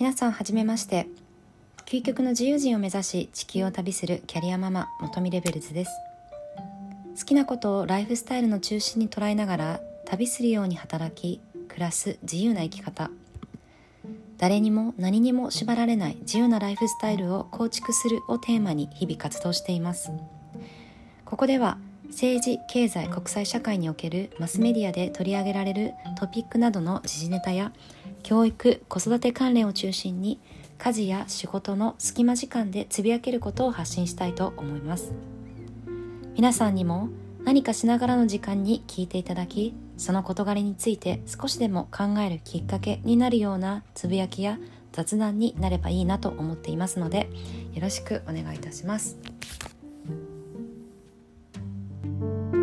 皆さんはじめまして。究極の自由人を目指し地球を旅するキャリアママ元見レベルズです。好きなことをライフスタイルの中心に捉えながら旅するように働き暮らす自由な生き方。誰にも何にも縛られない自由なライフスタイルを構築するをテーマに日々活動しています。ここでは政治経済国際社会におけるマスメディアで取り上げられるトピックなどの時事ネタや教育子育て関連を中心に家事や仕事の隙間時間でつぶやけることを発信したいと思います皆さんにも何かしながらの時間に聞いていただきその事柄について少しでも考えるきっかけになるようなつぶやきや雑談になればいいなと思っていますのでよろしくお願いいたします。you